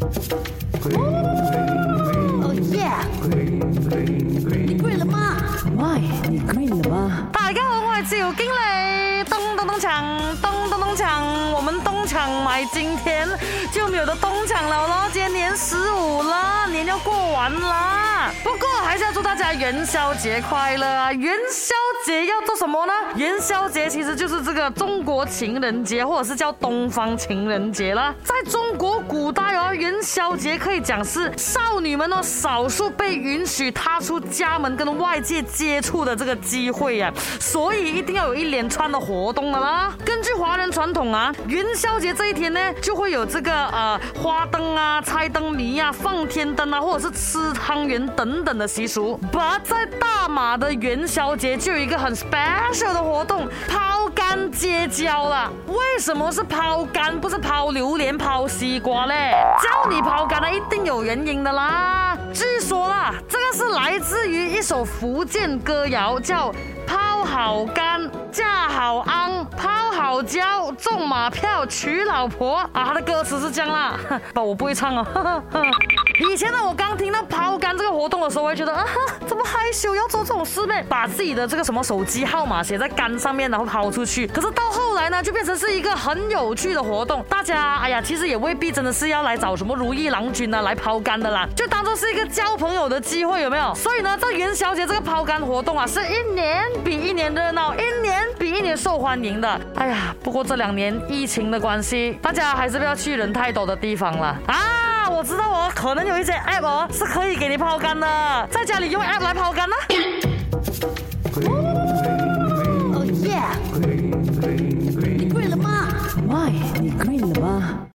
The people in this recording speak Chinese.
哦耶！你 g 了吗你了吗？大家咚咚咚抢，咚咚咚我们东厂买今天就没有得东厂了，然今天年十五了，年要过完了。不过还是要祝大家元宵节快乐啊！元宵节要做什么呢？元宵节其实就是这个中国情人节，或者是叫东方情人节啦。在中国古宵节可以讲是少女们哦，少数被允许踏出家门跟外界接触的这个机会呀，所以一定要有一连串的活动了啦。根据，传统啊，元宵节这一天呢，就会有这个呃花灯啊、猜灯谜啊、放天灯啊，或者是吃汤圆等等的习俗。But 在大马的元宵节就有一个很 special 的活动——抛竿结交了。为什么是抛竿，不是抛榴莲、抛西瓜嘞？叫你抛竿呢，一定有原因的啦。据说啦，这个是来自于一首福建歌谣，叫“抛好竿，架好抛交中马票娶老婆啊！他的歌词是样啦，不，我不会唱啊。以前呢，我刚听到抛。动的时候，会觉得啊，怎么害羞要做这种事呢？把自己的这个什么手机号码写在杆上面，然后抛出去。可是到后来呢，就变成是一个很有趣的活动。大家，哎呀，其实也未必真的是要来找什么如意郎君啊来抛竿的啦，就当做是一个交朋友的机会，有没有？所以呢，在元宵节这个抛竿活动啊，是一年比一年热闹，一年比一年受欢迎的。哎呀，不过这两年疫情的关系，大家还是不要去人太多的地方了啊。我知道哦，可能有一些 app 哦是可以给你抛竿的，在家里用 app 来抛竿呢。哦耶，你跪了吗？Why？